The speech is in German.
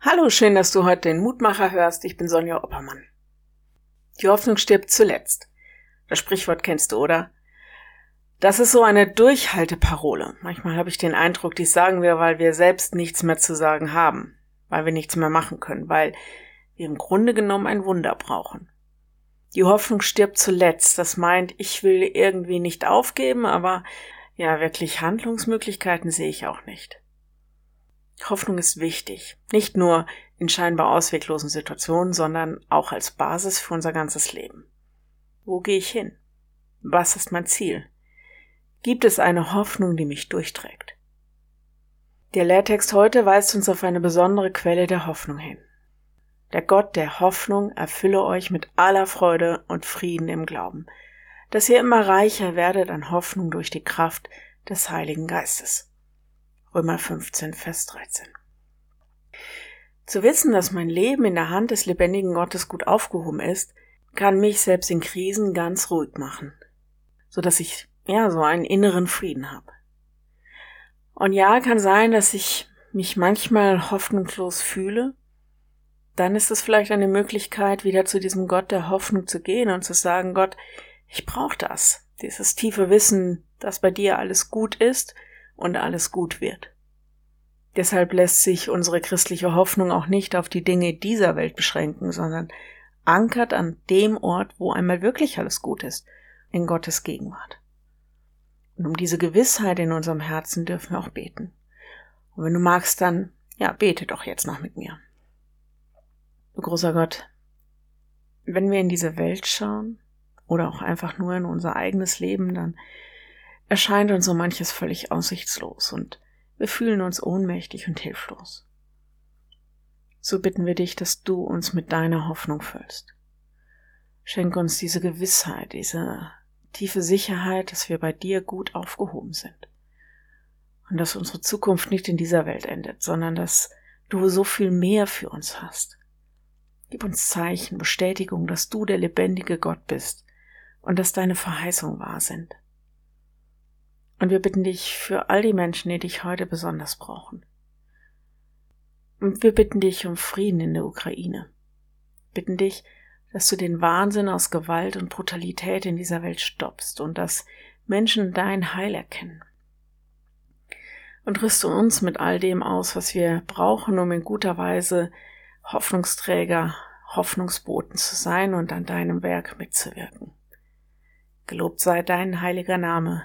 Hallo, schön, dass du heute den Mutmacher hörst. Ich bin Sonja Oppermann. Die Hoffnung stirbt zuletzt. Das Sprichwort kennst du, oder? Das ist so eine Durchhalteparole. Manchmal habe ich den Eindruck, dies sagen wir, weil wir selbst nichts mehr zu sagen haben, weil wir nichts mehr machen können, weil wir im Grunde genommen ein Wunder brauchen. Die Hoffnung stirbt zuletzt. Das meint, ich will irgendwie nicht aufgeben, aber ja, wirklich Handlungsmöglichkeiten sehe ich auch nicht. Hoffnung ist wichtig, nicht nur in scheinbar ausweglosen Situationen, sondern auch als Basis für unser ganzes Leben. Wo gehe ich hin? Was ist mein Ziel? Gibt es eine Hoffnung, die mich durchträgt? Der Lehrtext heute weist uns auf eine besondere Quelle der Hoffnung hin. Der Gott der Hoffnung erfülle euch mit aller Freude und Frieden im Glauben, dass ihr immer reicher werdet an Hoffnung durch die Kraft des Heiligen Geistes. Römer 15, Vers 13. Zu wissen, dass mein Leben in der Hand des lebendigen Gottes gut aufgehoben ist, kann mich selbst in Krisen ganz ruhig machen, so dass ich ja so einen inneren Frieden habe. Und ja, kann sein, dass ich mich manchmal hoffnungslos fühle. Dann ist es vielleicht eine Möglichkeit, wieder zu diesem Gott der Hoffnung zu gehen und zu sagen, Gott, ich brauche das, dieses tiefe Wissen, dass bei dir alles gut ist und alles gut wird. Deshalb lässt sich unsere christliche Hoffnung auch nicht auf die Dinge dieser Welt beschränken, sondern ankert an dem Ort, wo einmal wirklich alles gut ist, in Gottes Gegenwart. Und um diese Gewissheit in unserem Herzen dürfen wir auch beten. Und wenn du magst, dann, ja, bete doch jetzt noch mit mir. Du großer Gott, wenn wir in diese Welt schauen oder auch einfach nur in unser eigenes Leben, dann erscheint uns so manches völlig aussichtslos und wir fühlen uns ohnmächtig und hilflos. So bitten wir dich, dass du uns mit deiner Hoffnung füllst. Schenk uns diese Gewissheit, diese tiefe Sicherheit, dass wir bei dir gut aufgehoben sind. Und dass unsere Zukunft nicht in dieser Welt endet, sondern dass du so viel mehr für uns hast. Gib uns Zeichen, Bestätigung, dass du der lebendige Gott bist und dass deine Verheißungen wahr sind. Und wir bitten dich für all die Menschen, die dich heute besonders brauchen. Und wir bitten dich um Frieden in der Ukraine. Bitten dich, dass du den Wahnsinn aus Gewalt und Brutalität in dieser Welt stoppst und dass Menschen dein Heil erkennen. Und rüste uns mit all dem aus, was wir brauchen, um in guter Weise Hoffnungsträger, Hoffnungsboten zu sein und an deinem Werk mitzuwirken. Gelobt sei dein heiliger Name